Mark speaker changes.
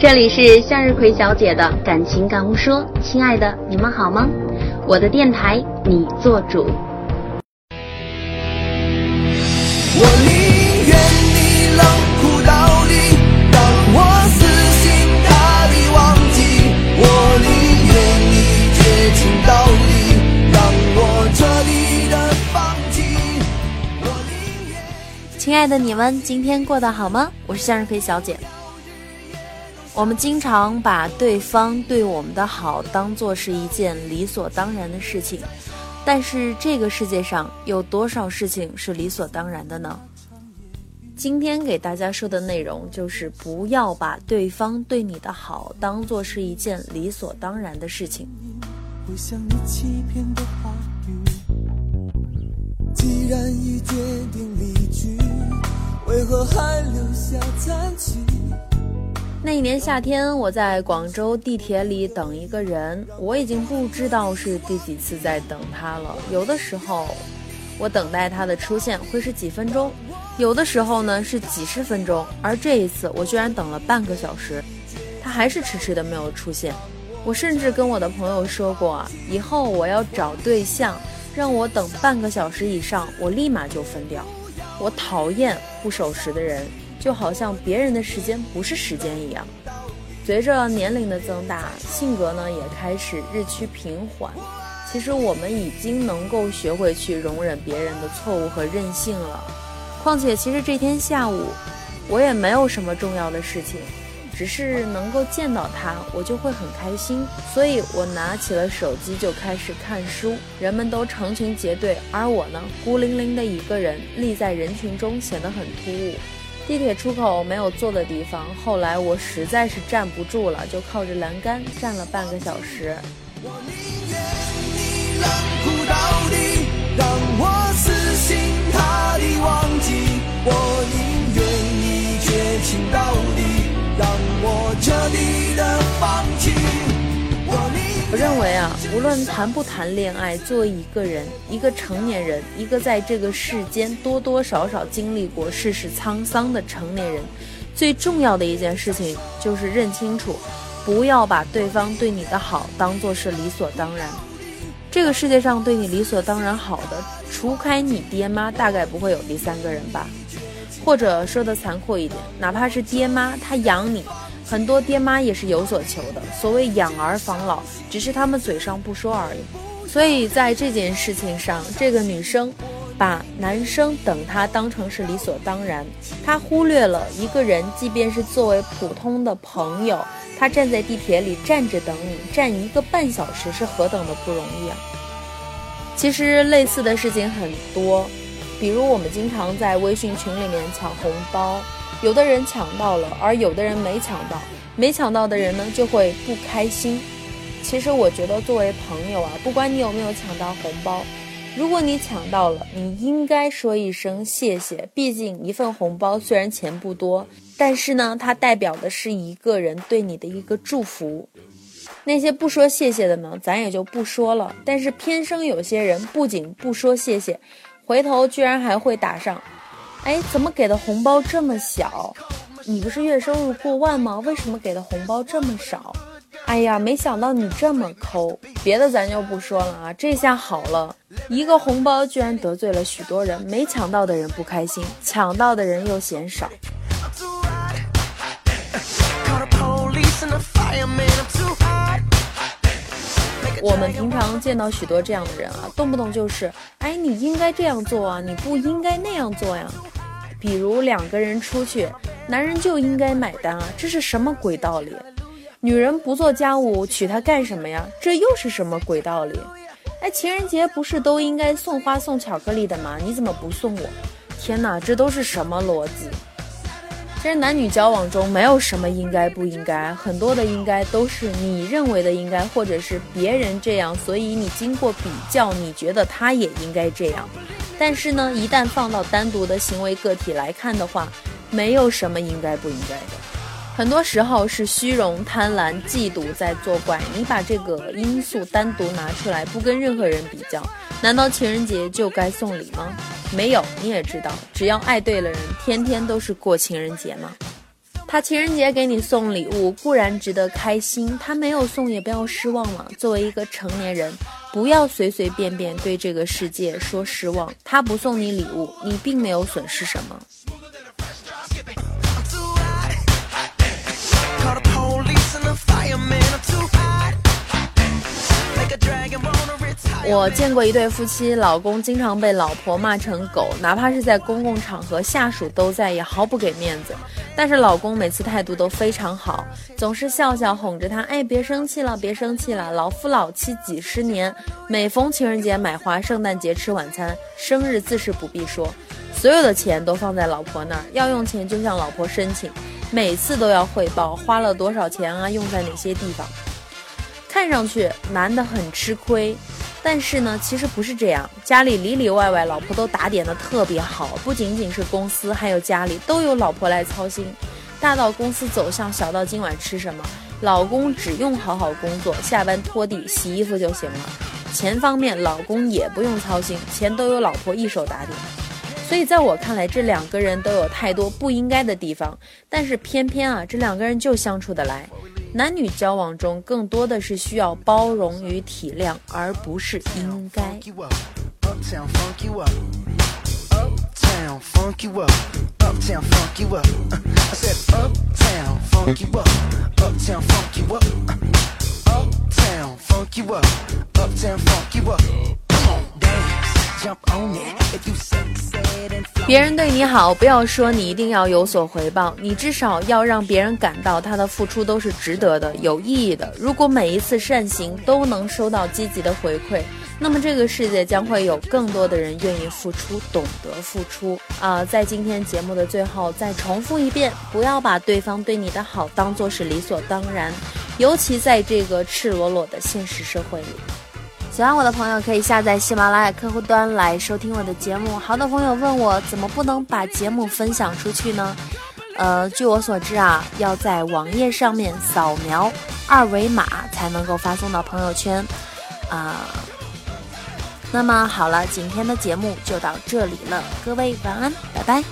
Speaker 1: 这里是向日葵小姐的感情感悟说，亲爱的，你们好吗？我的电台，你做主。
Speaker 2: 我宁愿你冷酷到底，让我死心塌地忘记；我宁愿你绝情到底，让我彻底的放弃。我宁愿。
Speaker 3: 亲爱的你们，今天过得好吗？我是向日葵小姐。我们经常把对方对我们的好当做是一件理所当然的事情，但是这个世界上有多少事情是理所当然的呢？今天给大家说的内容就是不要把对方对你的好当做是一件理所当然的事情。
Speaker 2: 会像你欺骗的话语，既然已决定离去，为何还留下残？
Speaker 3: 那一年夏天，我在广州地铁里等一个人，我已经不知道是第几次在等他了。有的时候，我等待他的出现会是几分钟，有的时候呢是几十分钟，而这一次我居然等了半个小时，他还是迟迟的没有出现。我甚至跟我的朋友说过啊，以后我要找对象，让我等半个小时以上，我立马就分掉。我讨厌不守时的人。就好像别人的时间不是时间一样。随着年龄的增大，性格呢也开始日趋平缓。其实我们已经能够学会去容忍别人的错误和任性了。况且，其实这天下午我也没有什么重要的事情，只是能够见到他，我就会很开心。所以我拿起了手机就开始看书。人们都成群结队，而我呢，孤零零的一个人立在人群中，显得很突兀。地铁出口没有坐的地方，后来我实在是站不住了，就靠着栏杆站了半个小时。
Speaker 2: 我宁愿你冷酷到底，让我死心塌地忘记；我宁愿你绝情到底，彻底的放弃。
Speaker 3: 我认为啊，无论谈不谈恋爱，作为一个人，一个成年人，一个在这个世间多多少少经历过世事沧桑的成年人，最重要的一件事情就是认清楚，不要把对方对你的好当做是理所当然。这个世界上对你理所当然好的，除开你爹妈，大概不会有第三个人吧。或者说的残酷一点，哪怕是爹妈，他养你。很多爹妈也是有所求的，所谓养儿防老，只是他们嘴上不说而已。所以在这件事情上，这个女生把男生等她当成是理所当然，她忽略了一个人，即便是作为普通的朋友，他站在地铁里站着等你，站一个半小时是何等的不容易啊！其实类似的事情很多，比如我们经常在微信群里面抢红包。有的人抢到了，而有的人没抢到。没抢到的人呢，就会不开心。其实我觉得，作为朋友啊，不管你有没有抢到红包，如果你抢到了，你应该说一声谢谢。毕竟一份红包虽然钱不多，但是呢，它代表的是一个人对你的一个祝福。那些不说谢谢的呢，咱也就不说了。但是偏生有些人不仅不说谢谢，回头居然还会打上。哎，怎么给的红包这么小？你不是月收入过万吗？为什么给的红包这么少？哎呀，没想到你这么抠。别的咱就不说了啊，这下好了，一个红包居然得罪了许多人，没抢到的人不开心，抢到的人又嫌少。我们平常见到许多这样的人啊，动不动就是，哎，你应该这样做啊，你不应该那样做呀。比如两个人出去，男人就应该买单啊，这是什么鬼道理？女人不做家务，娶她干什么呀？这又是什么鬼道理？哎，情人节不是都应该送花送巧克力的吗？你怎么不送我？天哪，这都是什么逻辑？其实男女交往中没有什么应该不应该，很多的应该都是你认为的应该，或者是别人这样，所以你经过比较，你觉得他也应该这样。但是呢，一旦放到单独的行为个体来看的话，没有什么应该不应该的。很多时候是虚荣、贪婪、嫉妒在作怪。你把这个因素单独拿出来，不跟任何人比较，难道情人节就该送礼吗？没有，你也知道，只要爱对了人，天天都是过情人节吗？他情人节给你送礼物固然值得开心，他没有送也不要失望了。作为一个成年人，不要随随便便对这个世界说失望。他不送你礼物，你并没有损失什么。我见过一对夫妻，老公经常被老婆骂成狗，哪怕是在公共场合，下属都在，也毫不给面子。但是老公每次态度都非常好，总是笑笑哄着她，哎，别生气了，别生气了，老夫老妻几十年，每逢情人节买花，圣诞节吃晚餐，生日自是不必说，所有的钱都放在老婆那儿，要用钱就向老婆申请，每次都要汇报花了多少钱啊，用在哪些地方。看上去男的很吃亏，但是呢，其实不是这样。家里里里外外，老婆都打点的特别好，不仅仅是公司，还有家里都有老婆来操心。大到公司走向，小到今晚吃什么，老公只用好好工作，下班拖地、洗衣服就行了。钱方面，老公也不用操心，钱都由老婆一手打点。所以在我看来，这两个人都有太多不应该的地方，但是偏偏啊，这两个人就相处得来。男女交往中，更多的是需要包容与体谅，而不是应该。别人对你好，不要说你一定要有所回报，你至少要让别人感到他的付出都是值得的、有意义的。如果每一次善行都能收到积极的回馈，那么这个世界将会有更多的人愿意付出、懂得付出。啊，在今天节目的最后再重复一遍：不要把对方对你的好当做是理所当然，尤其在这个赤裸裸的现实社会里。喜欢我的朋友可以下载喜马拉雅客户端来收听我的节目。好多朋友问我怎么不能把节目分享出去呢？呃，据我所知啊，要在网页上面扫描二维码才能够发送到朋友圈。啊，那么好了，今天的节目就到这里了，各位晚安，拜拜。